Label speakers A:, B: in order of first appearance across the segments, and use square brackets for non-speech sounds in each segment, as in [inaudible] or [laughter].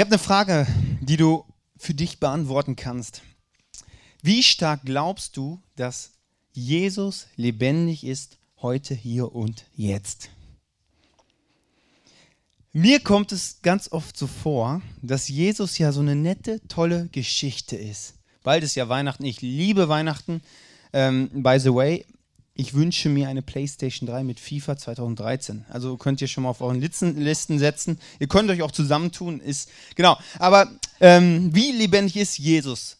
A: Ich habe eine Frage, die du für dich beantworten kannst. Wie stark glaubst du, dass Jesus lebendig ist heute, hier und jetzt? Mir kommt es ganz oft so vor, dass Jesus ja so eine nette, tolle Geschichte ist. Bald ist ja Weihnachten. Ich liebe Weihnachten. Ähm, by the way, ich wünsche mir eine PlayStation 3 mit FIFA 2013. Also könnt ihr schon mal auf euren Listen setzen. Ihr könnt euch auch zusammentun. Ist genau. Aber ähm, wie lebendig ist Jesus?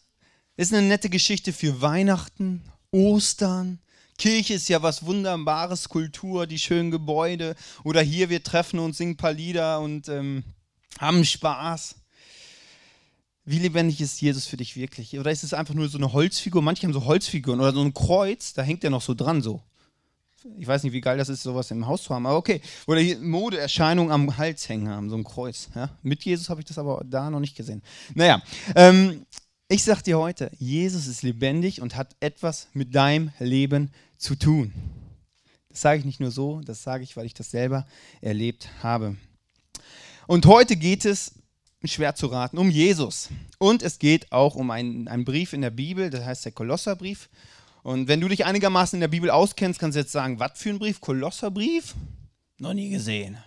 A: Ist eine nette Geschichte für Weihnachten, Ostern, Kirche ist ja was Wunderbares, Kultur, die schönen Gebäude. Oder hier, wir treffen uns, singen ein paar Lieder und ähm, haben Spaß. Wie lebendig ist Jesus für dich wirklich? Oder ist es einfach nur so eine Holzfigur? Manche haben so Holzfiguren oder so ein Kreuz, da hängt der noch so dran so. Ich weiß nicht, wie geil das ist, sowas im Haus zu haben, aber okay. Oder Modeerscheinungen am Hals hängen haben, so ein Kreuz. Ja? Mit Jesus habe ich das aber da noch nicht gesehen. Naja, ähm, ich sage dir heute, Jesus ist lebendig und hat etwas mit deinem Leben zu tun. Das sage ich nicht nur so, das sage ich, weil ich das selber erlebt habe. Und heute geht es, schwer zu raten, um Jesus. Und es geht auch um einen, einen Brief in der Bibel, das heißt der Kolosserbrief. Und wenn du dich einigermaßen in der Bibel auskennst, kannst du jetzt sagen, was für ein Brief? Kolosserbrief? Noch nie gesehen.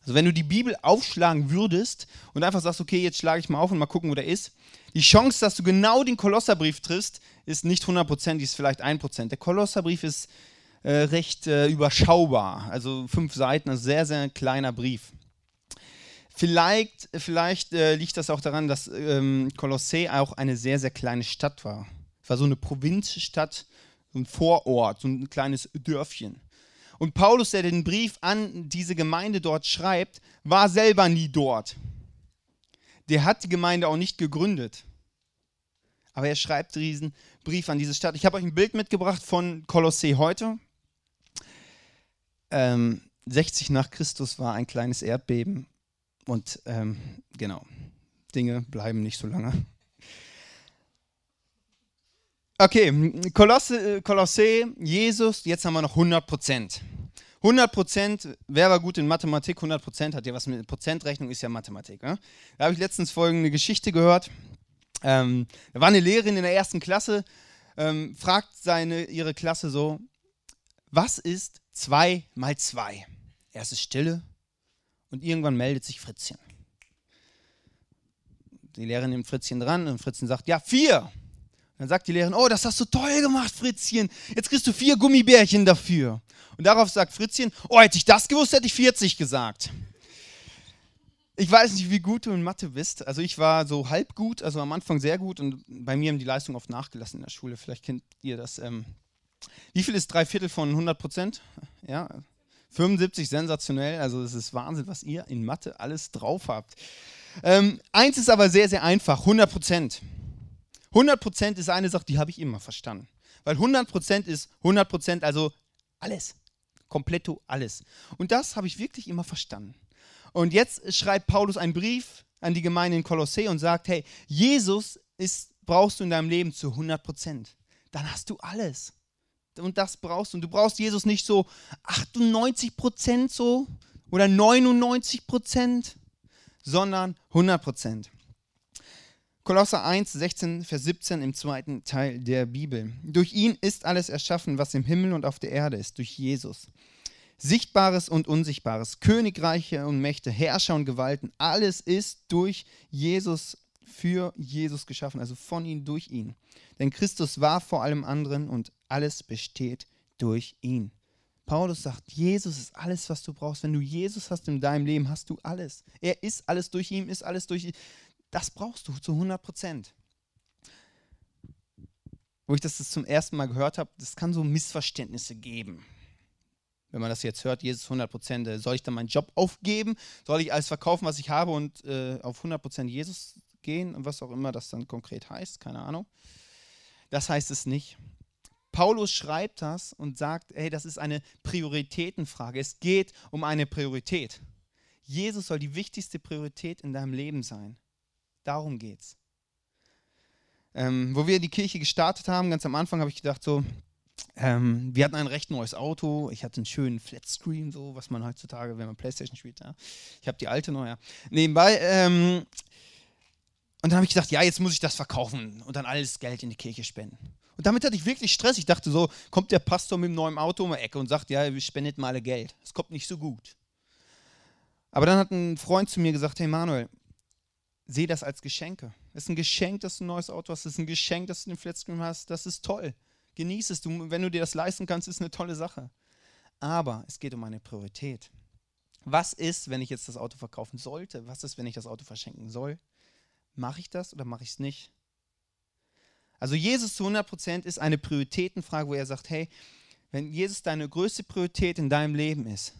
A: Also wenn du die Bibel aufschlagen würdest und einfach sagst, okay, jetzt schlage ich mal auf und mal gucken, wo der ist, die Chance, dass du genau den Kolosserbrief triffst, ist nicht 100%, die ist vielleicht 1%. Der Kolosserbrief ist äh, recht äh, überschaubar, also fünf Seiten, ein sehr, sehr kleiner Brief. Vielleicht, vielleicht äh, liegt das auch daran, dass ähm, Kolossä auch eine sehr, sehr kleine Stadt war. Es war so eine Provinzstadt, so ein Vorort, so ein kleines Dörfchen. Und Paulus, der den Brief an diese Gemeinde dort schreibt, war selber nie dort. Der hat die Gemeinde auch nicht gegründet. Aber er schreibt diesen Brief an diese Stadt. Ich habe euch ein Bild mitgebracht von Kolossee heute. Ähm, 60 nach Christus war ein kleines Erdbeben. Und ähm, genau, Dinge bleiben nicht so lange. Okay, Kolosse, äh, Kolossee, Jesus, jetzt haben wir noch 100 Prozent. 100 Prozent, wer war gut in Mathematik? 100 Prozent hat ja was mit Prozentrechnung, ist ja Mathematik. Ne? Da habe ich letztens folgende Geschichte gehört. Ähm, da war eine Lehrerin in der ersten Klasse, ähm, fragt seine, ihre Klasse so, was ist 2 mal 2? Erst ist Stille und irgendwann meldet sich Fritzchen. Die Lehrerin nimmt Fritzchen dran und Fritzchen sagt, ja, 4. Dann sagt die Lehrerin, oh, das hast du toll gemacht, Fritzchen. Jetzt kriegst du vier Gummibärchen dafür. Und darauf sagt Fritzchen, oh, hätte ich das gewusst, hätte ich 40 gesagt. Ich weiß nicht, wie gut du in Mathe bist. Also ich war so halb gut, also am Anfang sehr gut und bei mir haben die Leistungen oft nachgelassen in der Schule. Vielleicht kennt ihr das. Ähm wie viel ist drei Viertel von 100 Prozent? Ja, 75, sensationell. Also es ist Wahnsinn, was ihr in Mathe alles drauf habt. Ähm, eins ist aber sehr, sehr einfach, 100 Prozent. 100% ist eine Sache, die habe ich immer verstanden. Weil 100% ist 100%, also alles. Kompletto alles. Und das habe ich wirklich immer verstanden. Und jetzt schreibt Paulus einen Brief an die Gemeinde in Kolossä und sagt, hey, Jesus ist, brauchst du in deinem Leben zu 100%. Dann hast du alles. Und das brauchst du. Und du brauchst Jesus nicht so 98% so oder 99%, sondern 100%. Kolosser 1, 16, Vers 17 im zweiten Teil der Bibel. Durch ihn ist alles erschaffen, was im Himmel und auf der Erde ist, durch Jesus. Sichtbares und Unsichtbares, Königreiche und Mächte, Herrscher und Gewalten, alles ist durch Jesus, für Jesus geschaffen, also von ihm, durch ihn. Denn Christus war vor allem anderen und alles besteht durch ihn. Paulus sagt, Jesus ist alles, was du brauchst. Wenn du Jesus hast in deinem Leben, hast du alles. Er ist alles durch ihn, ist alles durch ihn. Das brauchst du zu 100 Prozent. Wo ich das zum ersten Mal gehört habe, das kann so Missverständnisse geben. Wenn man das jetzt hört, Jesus 100 Prozent, äh, soll ich dann meinen Job aufgeben? Soll ich alles verkaufen, was ich habe und äh, auf 100 Prozent Jesus gehen und was auch immer das dann konkret heißt? Keine Ahnung. Das heißt es nicht. Paulus schreibt das und sagt, hey, das ist eine Prioritätenfrage. Es geht um eine Priorität. Jesus soll die wichtigste Priorität in deinem Leben sein. Darum geht's. Ähm, wo wir die Kirche gestartet haben, ganz am Anfang habe ich gedacht, so, Ähm, wir hatten ein recht neues Auto. Ich hatte einen schönen Flatscreen, so was man heutzutage, wenn man Playstation spielt. Ja. Ich habe die alte ja. Nebenbei. Ähm, und dann habe ich gedacht, ja, jetzt muss ich das verkaufen und dann alles Geld in die Kirche spenden. Und damit hatte ich wirklich Stress. Ich dachte so, kommt der Pastor mit dem neuen Auto um die Ecke und sagt, ja, spendet mal alle Geld. Das kommt nicht so gut. Aber dann hat ein Freund zu mir gesagt, hey Manuel, sehe das als Geschenke. Es ist ein Geschenk, dass du ein neues Auto hast. Es ist ein Geschenk, dass du den Flatscreen hast. Das ist toll. Genieß es. Du, wenn du dir das leisten kannst, ist eine tolle Sache. Aber es geht um eine Priorität. Was ist, wenn ich jetzt das Auto verkaufen sollte? Was ist, wenn ich das Auto verschenken soll? Mache ich das oder mache ich es nicht? Also Jesus zu 100% ist eine Prioritätenfrage, wo er sagt, hey, wenn Jesus deine größte Priorität in deinem Leben ist,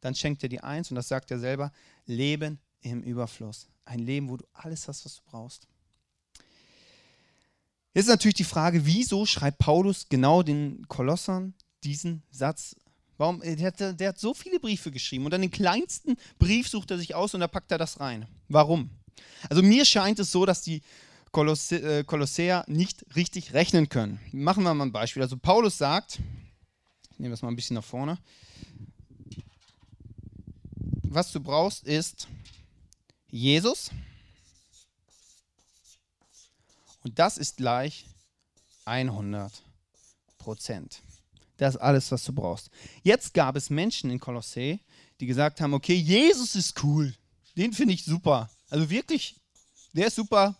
A: dann schenkt er dir eins und das sagt er selber, Leben im Überfluss. Ein Leben, wo du alles hast, was du brauchst. Jetzt ist natürlich die Frage, wieso schreibt Paulus genau den Kolossern diesen Satz? Warum? Der hat, der hat so viele Briefe geschrieben und dann den kleinsten Brief sucht er sich aus und da packt er das rein. Warum? Also mir scheint es so, dass die Kolosse, äh, Kolossäer nicht richtig rechnen können. Machen wir mal ein Beispiel. Also Paulus sagt, ich nehme das mal ein bisschen nach vorne, was du brauchst ist Jesus. Und das ist gleich 100 Prozent. Das ist alles, was du brauchst. Jetzt gab es Menschen in Kolossee, die gesagt haben, okay, Jesus ist cool. Den finde ich super. Also wirklich, der ist super.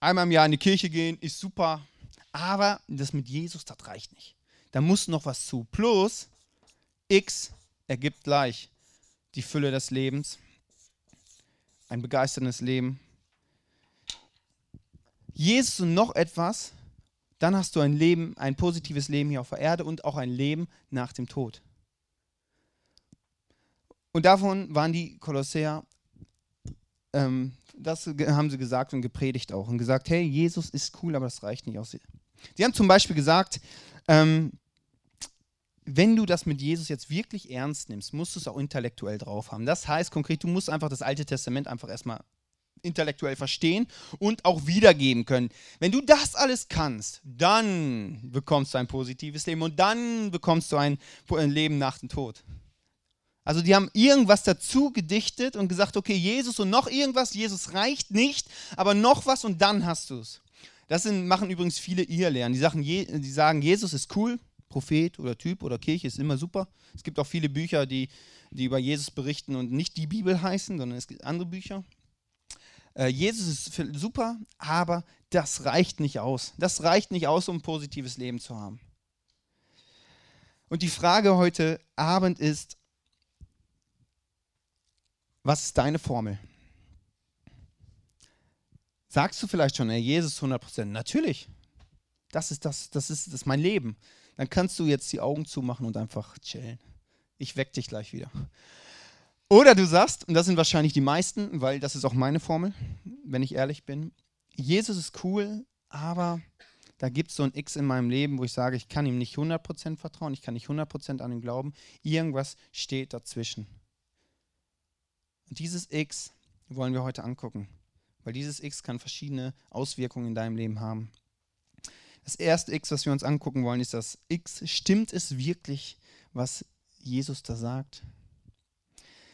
A: Einmal im Jahr in die Kirche gehen ist super. Aber das mit Jesus, das reicht nicht. Da muss noch was zu. Plus X ergibt gleich die Fülle des Lebens. Ein begeisterndes Leben Jesus und noch etwas, dann hast du ein Leben, ein positives Leben hier auf der Erde und auch ein Leben nach dem Tod. Und davon waren die Kolossäer, ähm, das haben sie gesagt und gepredigt auch und gesagt, hey, Jesus ist cool, aber das reicht nicht aus. Sie haben zum Beispiel gesagt, ähm, wenn du das mit Jesus jetzt wirklich ernst nimmst, musst du es auch intellektuell drauf haben. Das heißt konkret, du musst einfach das Alte Testament einfach erstmal intellektuell verstehen und auch wiedergeben können. Wenn du das alles kannst, dann bekommst du ein positives Leben und dann bekommst du ein, Leben nach dem Tod. Also die haben irgendwas dazu gedichtet und gesagt, okay, Jesus und noch irgendwas, Jesus reicht nicht, aber noch was und dann hast du es. Das sind, machen übrigens viele Irrlehren. Die, die sagen, Jesus ist cool, Prophet oder Typ oder Kirche ist immer super. Es gibt auch viele Bücher, die, die über Jesus berichten und nicht die Bibel heißen, sondern es gibt andere Bücher. Äh, Jesus ist super, aber das reicht nicht aus. Das reicht nicht aus, um ein positives Leben zu haben. Und die Frage heute Abend ist, was ist deine Formel? Sagst du vielleicht schon, Jesus 100%? Natürlich. Das ist, das, das, ist, das ist mein Leben. Dann kannst du jetzt die Augen zumachen und einfach chillen. Ich weck dich gleich wieder. Oder du sagst, und das sind wahrscheinlich die meisten, weil das ist auch meine Formel, wenn ich ehrlich bin, Jesus ist cool, aber da gibt es so ein X in meinem Leben, wo ich sage, ich kann ihm nicht 100% vertrauen, ich kann nicht 100% an ihn glauben. Irgendwas steht dazwischen. Dieses X wollen wir heute angucken, weil dieses X kann verschiedene Auswirkungen in deinem Leben haben. Das erste X, was wir uns angucken wollen, ist das X. Stimmt es wirklich, was Jesus da sagt?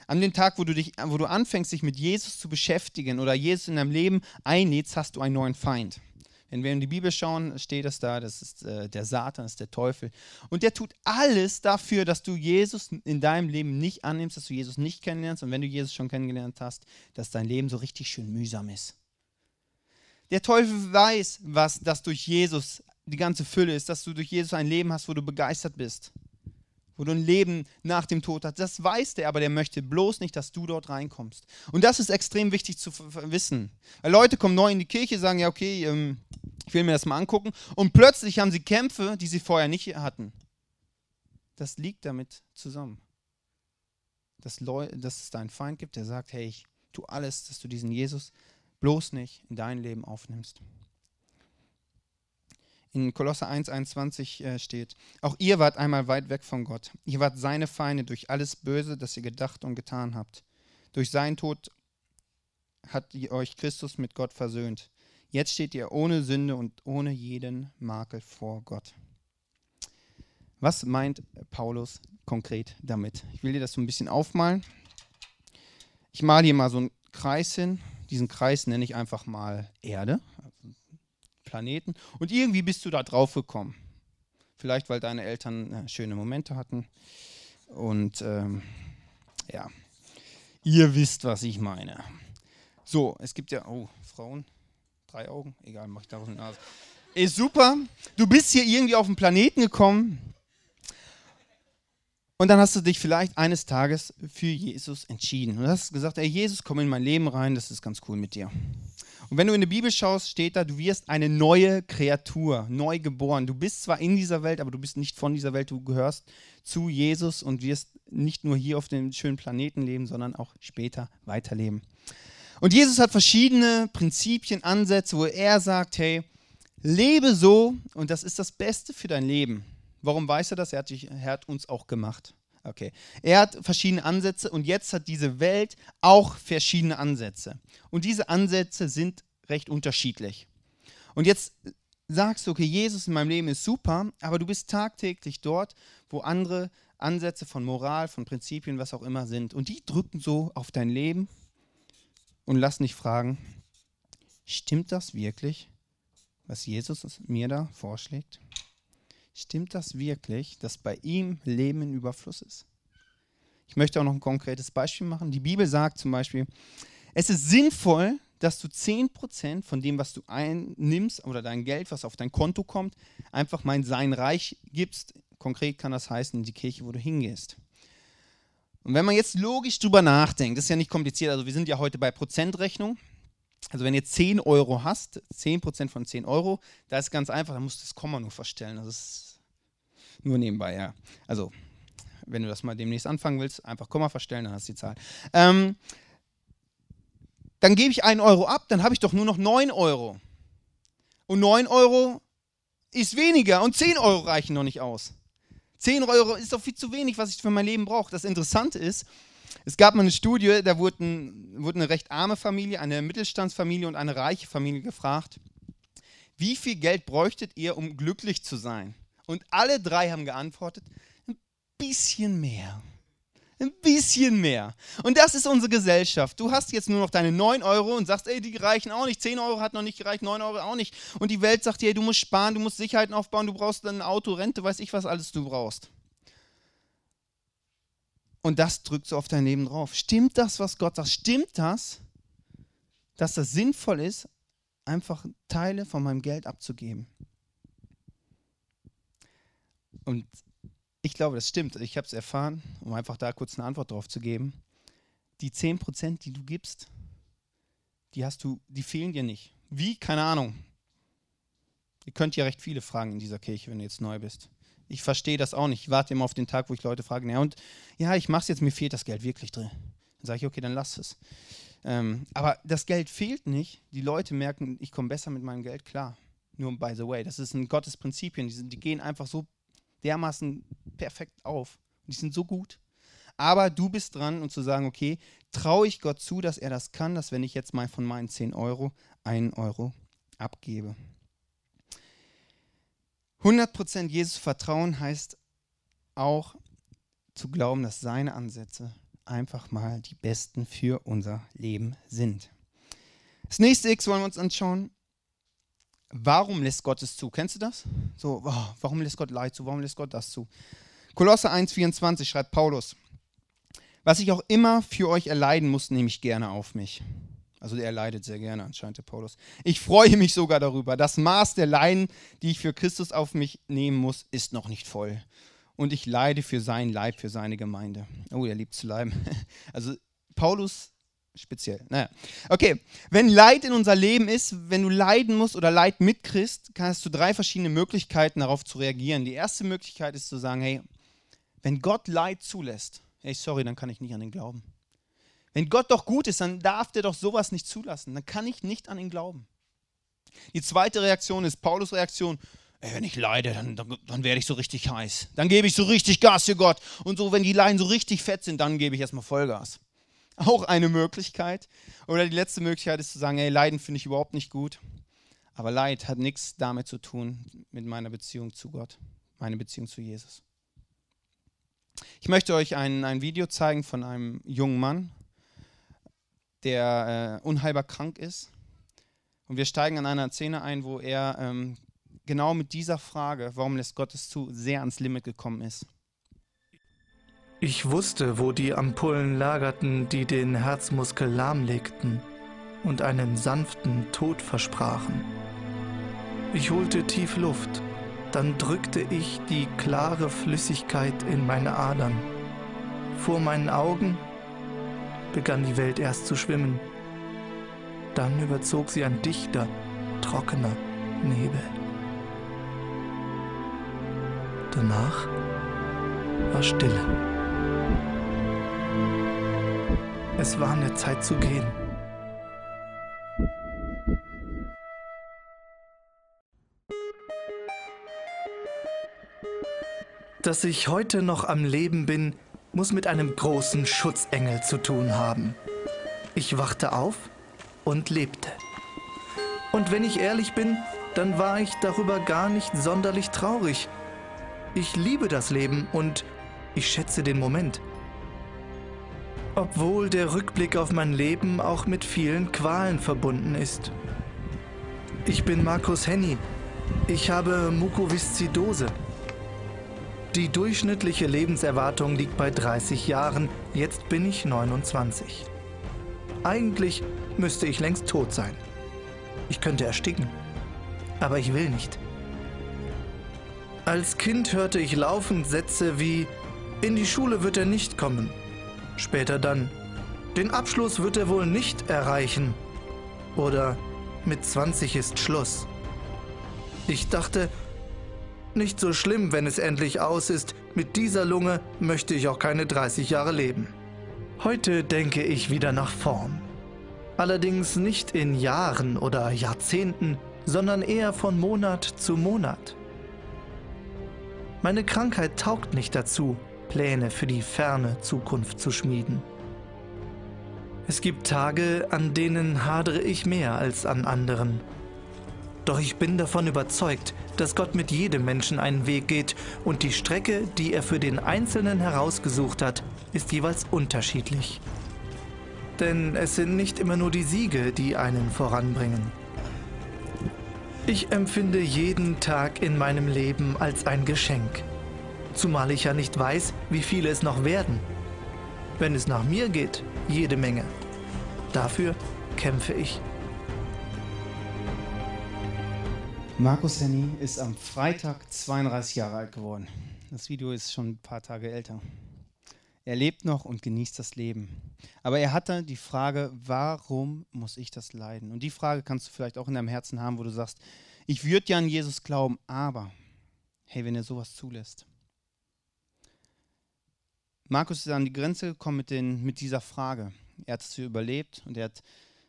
A: An dem Tag, wo du, dich, wo du anfängst, dich mit Jesus zu beschäftigen oder Jesus in deinem Leben einlädst, hast du einen neuen Feind. Wenn wir in die Bibel schauen, steht es da, das ist äh, der Satan, das ist der Teufel. Und der tut alles dafür, dass du Jesus in deinem Leben nicht annimmst, dass du Jesus nicht kennenlernst. Und wenn du Jesus schon kennengelernt hast, dass dein Leben so richtig schön mühsam ist. Der Teufel weiß, was das durch Jesus die ganze Fülle ist, dass du durch Jesus ein Leben hast, wo du begeistert bist wo du ein Leben nach dem Tod hast. Das weiß der, aber der möchte bloß nicht, dass du dort reinkommst. Und das ist extrem wichtig zu wissen. Weil Leute kommen neu in die Kirche, sagen, ja, okay, ähm, ich will mir das mal angucken. Und plötzlich haben sie Kämpfe, die sie vorher nicht hatten. Das liegt damit zusammen. Dass, Leu dass es da einen Feind gibt, der sagt, hey, ich tue alles, dass du diesen Jesus bloß nicht in dein Leben aufnimmst in Kolosser 1,21 äh, steht, auch ihr wart einmal weit weg von Gott. Ihr wart seine Feinde durch alles Böse, das ihr gedacht und getan habt. Durch seinen Tod hat euch Christus mit Gott versöhnt. Jetzt steht ihr ohne Sünde und ohne jeden Makel vor Gott. Was meint Paulus konkret damit? Ich will dir das so ein bisschen aufmalen. Ich male hier mal so einen Kreis hin. Diesen Kreis nenne ich einfach mal Erde, Planeten. Und irgendwie bist du da drauf gekommen. Vielleicht, weil deine Eltern äh, schöne Momente hatten. Und ähm, ja, ihr wisst, was ich meine. So, es gibt ja, oh, Frauen, drei Augen, egal, mach ich daraus eine Nase. Ist super. Du bist hier irgendwie auf den Planeten gekommen und dann hast du dich vielleicht eines Tages für Jesus entschieden. Und hast gesagt, ey Jesus, komm in mein Leben rein, das ist ganz cool mit dir. Und wenn du in die Bibel schaust, steht da, du wirst eine neue Kreatur, neu geboren. Du bist zwar in dieser Welt, aber du bist nicht von dieser Welt. Du gehörst zu Jesus und wirst nicht nur hier auf dem schönen Planeten leben, sondern auch später weiterleben. Und Jesus hat verschiedene Prinzipien, Ansätze, wo er sagt, hey, lebe so und das ist das Beste für dein Leben. Warum weiß er das? Er hat, dich, er hat uns auch gemacht. Okay. Er hat verschiedene Ansätze und jetzt hat diese Welt auch verschiedene Ansätze. Und diese Ansätze sind recht unterschiedlich. Und jetzt sagst du, okay, Jesus in meinem Leben ist super, aber du bist tagtäglich dort, wo andere Ansätze von Moral, von Prinzipien, was auch immer sind. Und die drücken so auf dein Leben und lass dich fragen, stimmt das wirklich, was Jesus mir da vorschlägt? Stimmt das wirklich, dass bei ihm Leben in Überfluss ist? Ich möchte auch noch ein konkretes Beispiel machen. Die Bibel sagt zum Beispiel, es ist sinnvoll, dass du 10% von dem, was du einnimmst oder dein Geld, was auf dein Konto kommt, einfach mal in sein Reich gibst. Konkret kann das heißen, in die Kirche, wo du hingehst. Und wenn man jetzt logisch drüber nachdenkt, das ist ja nicht kompliziert, also wir sind ja heute bei Prozentrechnung. Also wenn jetzt 10 Euro hast, 10% von 10 Euro, da ist ganz einfach, dann musst du das Komma nur verstellen. Das ist nur nebenbei, ja. Also, wenn du das mal demnächst anfangen willst, einfach Komma verstellen, dann hast du die Zahl. Ähm, dann gebe ich einen Euro ab, dann habe ich doch nur noch 9 Euro. Und 9 Euro ist weniger und 10 Euro reichen noch nicht aus. 10 Euro ist doch viel zu wenig, was ich für mein Leben brauche. Das Interessante ist, es gab mal eine Studie, da wurde, ein, wurde eine recht arme Familie, eine Mittelstandsfamilie und eine reiche Familie gefragt, wie viel Geld bräuchtet ihr, um glücklich zu sein? Und alle drei haben geantwortet, ein bisschen mehr. Ein bisschen mehr. Und das ist unsere Gesellschaft. Du hast jetzt nur noch deine 9 Euro und sagst, ey, die reichen auch nicht. 10 Euro hat noch nicht gereicht, 9 Euro auch nicht. Und die Welt sagt dir, ey, du musst sparen, du musst Sicherheiten aufbauen, du brauchst ein Auto, Rente, weiß ich, was alles du brauchst. Und das drückt so auf dein Leben drauf. Stimmt das, was Gott sagt? Stimmt das, dass das sinnvoll ist, einfach Teile von meinem Geld abzugeben? Und ich glaube, das stimmt. Ich habe es erfahren, um einfach da kurz eine Antwort drauf zu geben. Die 10%, die du gibst, die hast du, die fehlen dir nicht. Wie? Keine Ahnung. Ihr könnt ja recht viele fragen in dieser Kirche, wenn du jetzt neu bist. Ich verstehe das auch nicht. Ich warte immer auf den Tag, wo ich Leute frage, ja, und ja, ich mache es jetzt, mir fehlt das Geld wirklich drin. Dann sage ich, okay, dann lass es. Ähm, aber das Geld fehlt nicht. Die Leute merken, ich komme besser mit meinem Geld klar. Nur by the way, das ist ein Gottes Prinzipien. Die, sind, die gehen einfach so dermaßen perfekt auf. Die sind so gut. Aber du bist dran und zu sagen, okay, traue ich Gott zu, dass er das kann, dass wenn ich jetzt mal von meinen 10 Euro einen Euro abgebe. 100% Jesus vertrauen heißt auch zu glauben, dass seine Ansätze einfach mal die besten für unser Leben sind. Das nächste X wollen wir uns anschauen. Warum lässt Gott es zu? Kennst du das? So, oh, warum lässt Gott Leid zu? Warum lässt Gott das zu? Kolosse 1,24 schreibt Paulus: Was ich auch immer für euch erleiden muss, nehme ich gerne auf mich. Also er leidet sehr gerne anscheinend, der Paulus. Ich freue mich sogar darüber. Das Maß der Leiden, die ich für Christus auf mich nehmen muss, ist noch nicht voll. Und ich leide für sein Leib, für seine Gemeinde. Oh, er liebt zu leiden. [laughs] Also Paulus speziell. Naja. Okay, wenn Leid in unser Leben ist, wenn du leiden musst oder Leid mitkriegst, hast du drei verschiedene Möglichkeiten, darauf zu reagieren. Die erste Möglichkeit ist zu sagen, hey, wenn Gott Leid zulässt, hey, sorry, dann kann ich nicht an ihn glauben. Wenn Gott doch gut ist, dann darf der doch sowas nicht zulassen. Dann kann ich nicht an ihn glauben. Die zweite Reaktion ist Paulus Reaktion. Ey, wenn ich leide, dann, dann, dann werde ich so richtig heiß. Dann gebe ich so richtig Gas für Gott. Und so, wenn die Leiden so richtig fett sind, dann gebe ich erstmal Vollgas auch eine Möglichkeit. Oder die letzte Möglichkeit ist zu sagen, hey, Leiden finde ich überhaupt nicht gut. Aber Leid hat nichts damit zu tun mit meiner Beziehung zu Gott, meine Beziehung zu Jesus. Ich möchte euch ein, ein Video zeigen von einem jungen Mann, der äh, unheilbar krank ist. Und wir steigen an einer Szene ein, wo er ähm, genau mit dieser Frage, warum lässt Gott es zu, sehr ans Limit gekommen ist.
B: Ich wusste, wo die Ampullen lagerten, die den Herzmuskel lahmlegten und einen sanften Tod versprachen. Ich holte tief Luft, dann drückte ich die klare Flüssigkeit in meine Adern. Vor meinen Augen begann die Welt erst zu schwimmen. Dann überzog sie ein dichter, trockener Nebel. Danach war Stille. Es war an der Zeit zu gehen. Dass ich heute noch am Leben bin, muss mit einem großen Schutzengel zu tun haben. Ich wachte auf und lebte. Und wenn ich ehrlich bin, dann war ich darüber gar nicht sonderlich traurig. Ich liebe das Leben und ich schätze den Moment. Obwohl der Rückblick auf mein Leben auch mit vielen Qualen verbunden ist. Ich bin Markus Henny. Ich habe Mukoviszidose. Die durchschnittliche Lebenserwartung liegt bei 30 Jahren, jetzt bin ich 29. Eigentlich müsste ich längst tot sein. Ich könnte ersticken, aber ich will nicht. Als Kind hörte ich laufend Sätze wie In die Schule wird er nicht kommen. Später dann Den Abschluss wird er wohl nicht erreichen. Oder Mit 20 ist Schluss. Ich dachte, nicht so schlimm, wenn es endlich aus ist. Mit dieser Lunge möchte ich auch keine 30 Jahre leben. Heute denke ich wieder nach vorn. Allerdings nicht in Jahren oder Jahrzehnten, sondern eher von Monat zu Monat. Meine Krankheit taugt nicht dazu, Pläne für die ferne Zukunft zu schmieden. Es gibt Tage, an denen hadere ich mehr als an anderen. Doch ich bin davon überzeugt, dass Gott mit jedem Menschen einen Weg geht und die Strecke, die er für den Einzelnen herausgesucht hat, ist jeweils unterschiedlich. Denn es sind nicht immer nur die Siege, die einen voranbringen. Ich empfinde jeden Tag in meinem Leben als ein Geschenk. Zumal ich ja nicht weiß, wie viele es noch werden. Wenn es nach mir geht, jede Menge. Dafür kämpfe ich.
A: Markus Henny ist am Freitag 32 Jahre alt geworden. Das Video ist schon ein paar Tage älter. Er lebt noch und genießt das Leben. Aber er hatte die Frage, warum muss ich das leiden? Und die Frage kannst du vielleicht auch in deinem Herzen haben, wo du sagst, ich würde ja an Jesus glauben, aber hey, wenn er sowas zulässt. Markus ist an die Grenze gekommen mit, den, mit dieser Frage. Er hat es überlebt und er hat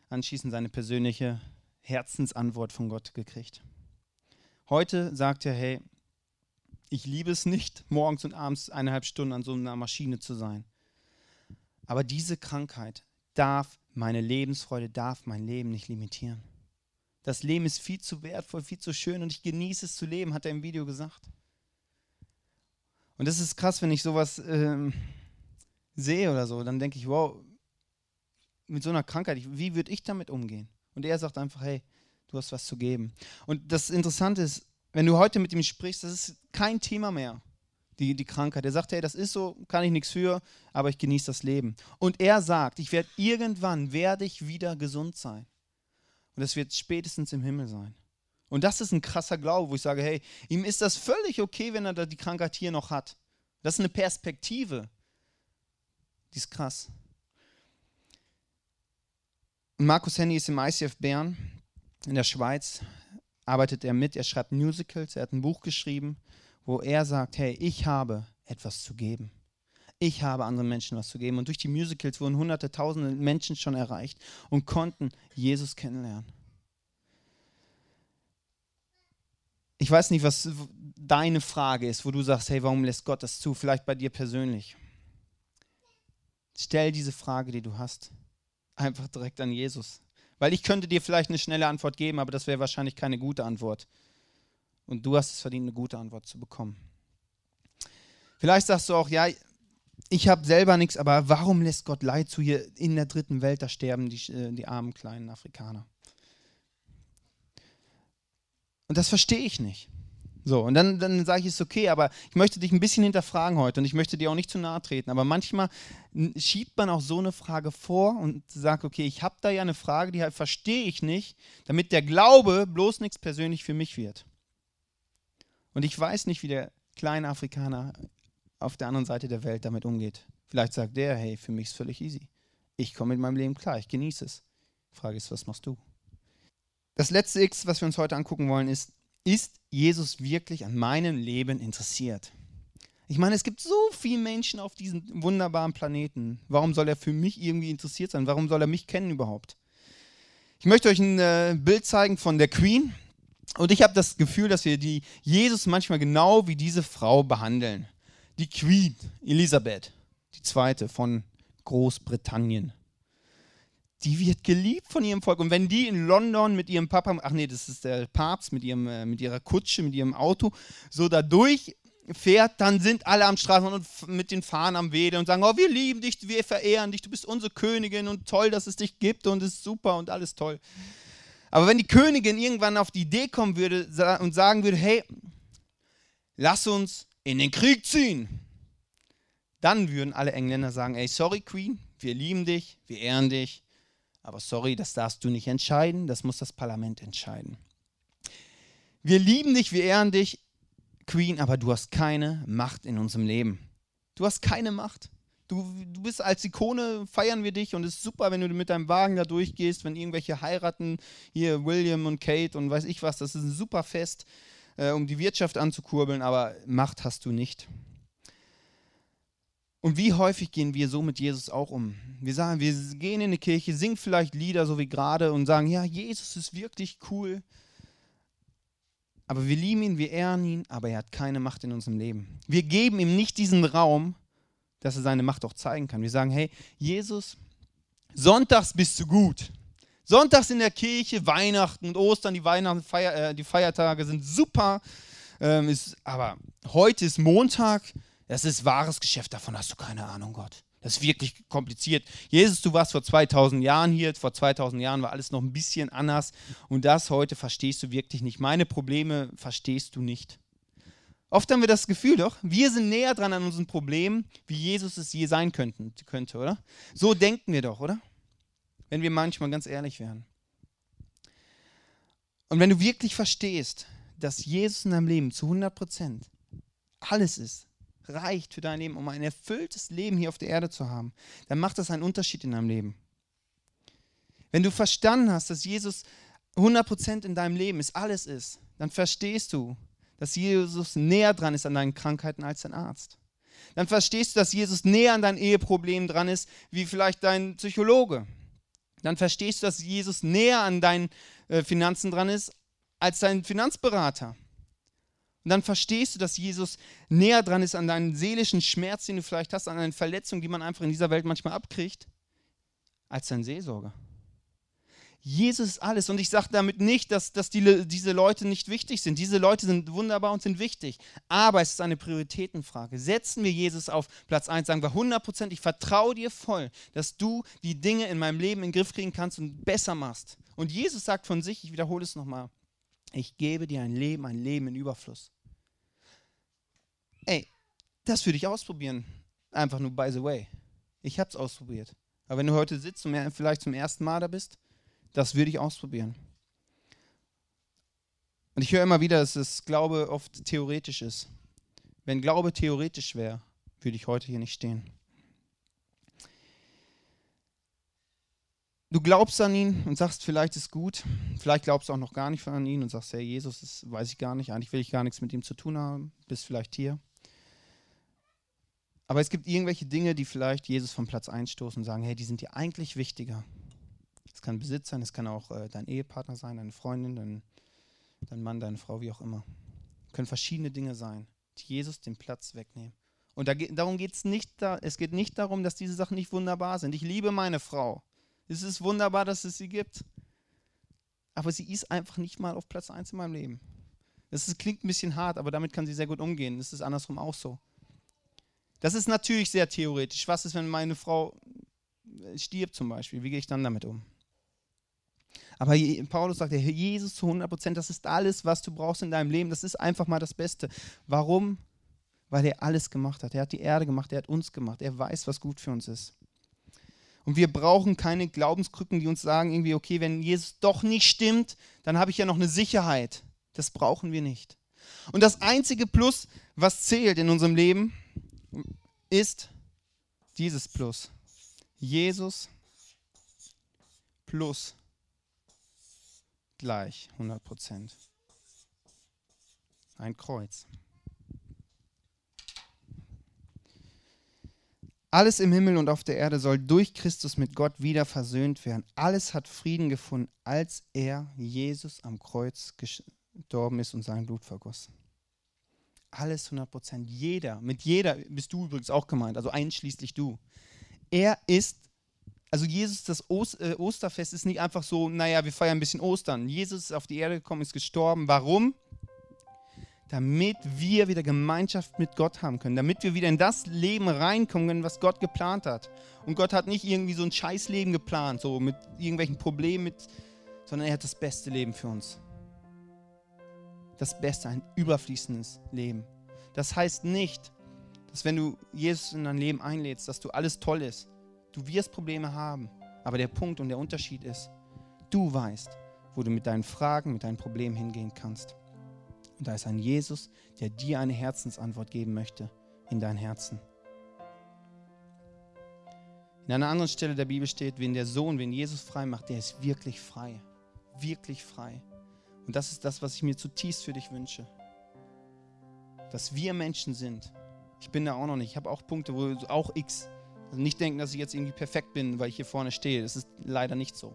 A: anschließend seine persönliche Herzensantwort von Gott gekriegt. Heute sagt er, hey, ich liebe es nicht, morgens und abends eineinhalb Stunden an so einer Maschine zu sein. Aber diese Krankheit darf meine Lebensfreude, darf mein Leben nicht limitieren. Das Leben ist viel zu wertvoll, viel zu schön und ich genieße es zu leben, hat er im Video gesagt. Und das ist krass, wenn ich sowas ähm, sehe oder so, dann denke ich, wow, mit so einer Krankheit, wie würde ich damit umgehen? Und er sagt einfach, hey, du hast was zu geben. Und das Interessante ist, wenn du heute mit ihm sprichst, das ist kein Thema mehr, die, die Krankheit. Er sagt, hey, das ist so, kann ich nichts für, aber ich genieße das Leben. Und er sagt, ich werde irgendwann, werde ich wieder gesund sein. Und das wird spätestens im Himmel sein. Und das ist ein krasser Glaube, wo ich sage, hey, ihm ist das völlig okay, wenn er die Krankheit hier noch hat. Das ist eine Perspektive. Die ist krass. Markus Henny ist im ICF Bern in der Schweiz arbeitet er mit, er schreibt Musicals, er hat ein Buch geschrieben, wo er sagt, hey, ich habe etwas zu geben. Ich habe anderen Menschen was zu geben. Und durch die Musicals wurden hunderte, tausende Menschen schon erreicht und konnten Jesus kennenlernen. Ich weiß nicht, was deine Frage ist, wo du sagst, hey, warum lässt Gott das zu? Vielleicht bei dir persönlich. Stell diese Frage, die du hast, einfach direkt an Jesus. Weil ich könnte dir vielleicht eine schnelle Antwort geben, aber das wäre wahrscheinlich keine gute Antwort. Und du hast es verdient, eine gute Antwort zu bekommen. Vielleicht sagst du auch, ja, ich habe selber nichts, aber warum lässt Gott Leid zu hier in der dritten Welt? Da sterben die, äh, die armen kleinen Afrikaner. Und das verstehe ich nicht. So, und dann, dann sage ich, es ist okay, aber ich möchte dich ein bisschen hinterfragen heute und ich möchte dir auch nicht zu nahe treten. Aber manchmal schiebt man auch so eine Frage vor und sagt, okay, ich habe da ja eine Frage, die halt verstehe ich nicht, damit der Glaube bloß nichts persönlich für mich wird. Und ich weiß nicht, wie der kleine Afrikaner auf der anderen Seite der Welt damit umgeht. Vielleicht sagt der, hey, für mich ist völlig easy. Ich komme mit meinem Leben klar, ich genieße es. Die Frage ist, was machst du? Das letzte X, was wir uns heute angucken wollen, ist, ist Jesus wirklich an meinem Leben interessiert? Ich meine, es gibt so viele Menschen auf diesem wunderbaren Planeten. Warum soll er für mich irgendwie interessiert sein? Warum soll er mich kennen überhaupt? Ich möchte euch ein äh, Bild zeigen von der Queen. Und ich habe das Gefühl, dass wir die Jesus manchmal genau wie diese Frau behandeln die Queen Elisabeth, die zweite von Großbritannien. Die wird geliebt von ihrem Volk. Und wenn die in London mit ihrem Papa, ach nee, das ist der Papst mit, ihrem, äh, mit ihrer Kutsche, mit ihrem Auto, so da durchfährt, dann sind alle am Straßen und mit den Fahnen am Wedeln und sagen, oh, wir lieben dich, wir verehren dich, du bist unsere Königin und toll, dass es dich gibt und es ist super und alles toll. Aber wenn die Königin irgendwann auf die Idee kommen würde und sagen würde, hey, lass uns in den Krieg ziehen. Dann würden alle Engländer sagen, ey, sorry Queen, wir lieben dich, wir ehren dich, aber sorry, das darfst du nicht entscheiden, das muss das Parlament entscheiden. Wir lieben dich, wir ehren dich, Queen, aber du hast keine Macht in unserem Leben. Du hast keine Macht. Du, du bist als Ikone, feiern wir dich und es ist super, wenn du mit deinem Wagen da durchgehst, wenn irgendwelche heiraten, hier William und Kate und weiß ich was, das ist ein super Fest äh, um die Wirtschaft anzukurbeln, aber Macht hast du nicht. Und wie häufig gehen wir so mit Jesus auch um? Wir sagen, wir gehen in eine Kirche, singen vielleicht Lieder, so wie gerade, und sagen, ja, Jesus ist wirklich cool. Aber wir lieben ihn, wir ehren ihn, aber er hat keine Macht in unserem Leben. Wir geben ihm nicht diesen Raum, dass er seine Macht auch zeigen kann. Wir sagen, hey, Jesus, sonntags bist du gut. Sonntags in der Kirche, Weihnachten und Ostern, die, Weihnachten, Feier, äh, die Feiertage sind super. Ähm, ist, aber heute ist Montag, das ist wahres Geschäft, davon hast du keine Ahnung, Gott. Das ist wirklich kompliziert. Jesus, du warst vor 2000 Jahren hier, vor 2000 Jahren war alles noch ein bisschen anders und das heute verstehst du wirklich nicht. Meine Probleme verstehst du nicht. Oft haben wir das Gefühl doch, wir sind näher dran an unseren Problemen, wie Jesus es je sein könnten, könnte, oder? So denken wir doch, oder? wenn wir manchmal ganz ehrlich wären. Und wenn du wirklich verstehst, dass Jesus in deinem Leben zu 100 Prozent alles ist, reicht für dein Leben, um ein erfülltes Leben hier auf der Erde zu haben, dann macht das einen Unterschied in deinem Leben. Wenn du verstanden hast, dass Jesus 100 Prozent in deinem Leben ist, alles ist, dann verstehst du, dass Jesus näher dran ist an deinen Krankheiten als dein Arzt. Dann verstehst du, dass Jesus näher an dein Eheproblem dran ist, wie vielleicht dein Psychologe dann verstehst du, dass Jesus näher an deinen äh, Finanzen dran ist als dein Finanzberater. Und dann verstehst du, dass Jesus näher dran ist an deinen seelischen Schmerz, den du vielleicht hast, an deinen Verletzungen, die man einfach in dieser Welt manchmal abkriegt, als dein Seelsorger. Jesus ist alles. Und ich sage damit nicht, dass, dass die, diese Leute nicht wichtig sind. Diese Leute sind wunderbar und sind wichtig. Aber es ist eine Prioritätenfrage. Setzen wir Jesus auf Platz 1, sagen wir 100 Prozent, ich vertraue dir voll, dass du die Dinge in meinem Leben in den Griff kriegen kannst und besser machst. Und Jesus sagt von sich, ich wiederhole es nochmal, ich gebe dir ein Leben, ein Leben in Überfluss. Ey, das würde ich ausprobieren. Einfach nur by the way. Ich habe es ausprobiert. Aber wenn du heute sitzt und vielleicht zum ersten Mal da bist, das würde ich ausprobieren. Und ich höre immer wieder, dass das Glaube oft theoretisch ist. Wenn Glaube theoretisch wäre, würde ich heute hier nicht stehen. Du glaubst an ihn und sagst, vielleicht ist gut. Vielleicht glaubst du auch noch gar nicht an ihn und sagst, hey, Jesus, das weiß ich gar nicht. Eigentlich will ich gar nichts mit ihm zu tun haben. Bist vielleicht hier. Aber es gibt irgendwelche Dinge, die vielleicht Jesus vom Platz einstoßen und sagen, hey, die sind dir eigentlich wichtiger. Es kann Besitz sein, es kann auch äh, dein Ehepartner sein, deine Freundin, dein, dein Mann, deine Frau, wie auch immer. Können verschiedene Dinge sein, die Jesus den Platz wegnehmen. Und da, darum geht es nicht, da, es geht nicht darum, dass diese Sachen nicht wunderbar sind. Ich liebe meine Frau. Es ist wunderbar, dass es sie gibt. Aber sie ist einfach nicht mal auf Platz 1 in meinem Leben. Das ist, klingt ein bisschen hart, aber damit kann sie sehr gut umgehen. Das ist andersrum auch so. Das ist natürlich sehr theoretisch. Was ist, wenn meine Frau stirbt zum Beispiel? Wie gehe ich dann damit um? Aber Paulus sagt, Jesus zu 100 Prozent, das ist alles, was du brauchst in deinem Leben. Das ist einfach mal das Beste. Warum? Weil er alles gemacht hat. Er hat die Erde gemacht, er hat uns gemacht. Er weiß, was gut für uns ist. Und wir brauchen keine Glaubenskrücken, die uns sagen, irgendwie, okay, wenn Jesus doch nicht stimmt, dann habe ich ja noch eine Sicherheit. Das brauchen wir nicht. Und das einzige Plus, was zählt in unserem Leben, ist dieses Plus. Jesus plus gleich 100 Prozent. Ein Kreuz. Alles im Himmel und auf der Erde soll durch Christus mit Gott wieder versöhnt werden. Alles hat Frieden gefunden, als er, Jesus, am Kreuz gestorben ist und sein Blut vergoss. Alles 100 Prozent. Jeder, mit jeder bist du übrigens auch gemeint, also einschließlich du. Er ist, also Jesus, das äh, Osterfest ist nicht einfach so, naja, wir feiern ein bisschen Ostern. Jesus ist auf die Erde gekommen, ist gestorben. Warum? Damit wir wieder Gemeinschaft mit Gott haben können, damit wir wieder in das Leben reinkommen können, was Gott geplant hat. Und Gott hat nicht irgendwie so ein Scheißleben geplant, so mit irgendwelchen Problemen, mit, sondern er hat das beste Leben für uns. Das Beste, ein überfließendes Leben. Das heißt nicht, dass wenn du Jesus in dein Leben einlädst, dass du alles toll ist. Du wirst Probleme haben. Aber der Punkt und der Unterschied ist, du weißt, wo du mit deinen Fragen, mit deinen Problemen hingehen kannst. Und da ist ein Jesus, der dir eine Herzensantwort geben möchte in dein Herzen. In einer anderen Stelle der Bibel steht, wenn der Sohn, wenn Jesus frei macht, der ist wirklich frei. Wirklich frei. Und das ist das, was ich mir zutiefst für dich wünsche. Dass wir Menschen sind. Ich bin da auch noch nicht. Ich habe auch Punkte, wo auch X. Also nicht denken, dass ich jetzt irgendwie perfekt bin, weil ich hier vorne stehe. Das ist leider nicht so.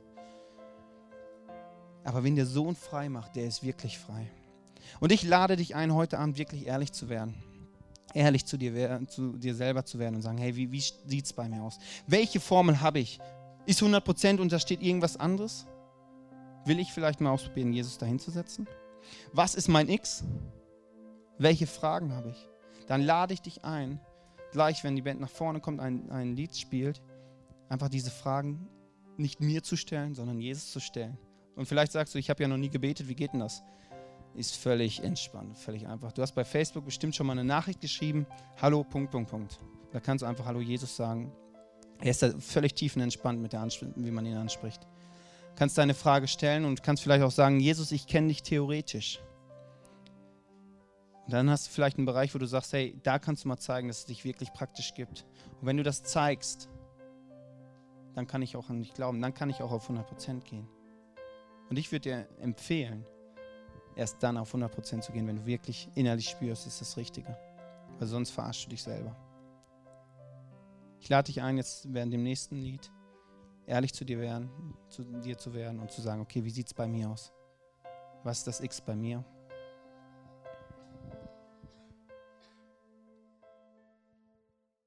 A: Aber wenn der Sohn frei macht, der ist wirklich frei. Und ich lade dich ein, heute Abend wirklich ehrlich zu werden. Ehrlich zu dir, zu dir selber zu werden und sagen, hey, wie, wie sieht es bei mir aus? Welche Formel habe ich? Ist 100% und da steht irgendwas anderes? Will ich vielleicht mal ausprobieren, Jesus dahin zu setzen? Was ist mein X? Welche Fragen habe ich? Dann lade ich dich ein, gleich wenn die Band nach vorne kommt, ein, ein Lied spielt, einfach diese Fragen nicht mir zu stellen, sondern Jesus zu stellen. Und vielleicht sagst du, ich habe ja noch nie gebetet, wie geht denn das? Ist völlig entspannt, völlig einfach. Du hast bei Facebook bestimmt schon mal eine Nachricht geschrieben, hallo, Punkt, Punkt, Punkt. Da kannst du einfach Hallo Jesus sagen. Er ist da völlig tiefenentspannt mit der Ansp wie man ihn anspricht. Kannst deine Frage stellen und kannst vielleicht auch sagen, Jesus, ich kenne dich theoretisch. Und dann hast du vielleicht einen Bereich, wo du sagst, hey, da kannst du mal zeigen, dass es dich wirklich praktisch gibt. Und wenn du das zeigst, dann kann ich auch an dich glauben, dann kann ich auch auf 100% gehen. Und ich würde dir empfehlen, erst dann auf 100% zu gehen, wenn du wirklich innerlich spürst, ist das Richtige. Weil sonst verarschst du dich selber. Ich lade dich ein, jetzt während dem nächsten Lied ehrlich zu dir, werden, zu dir zu werden und zu sagen, okay, wie sieht es bei mir aus? Was ist das X bei mir?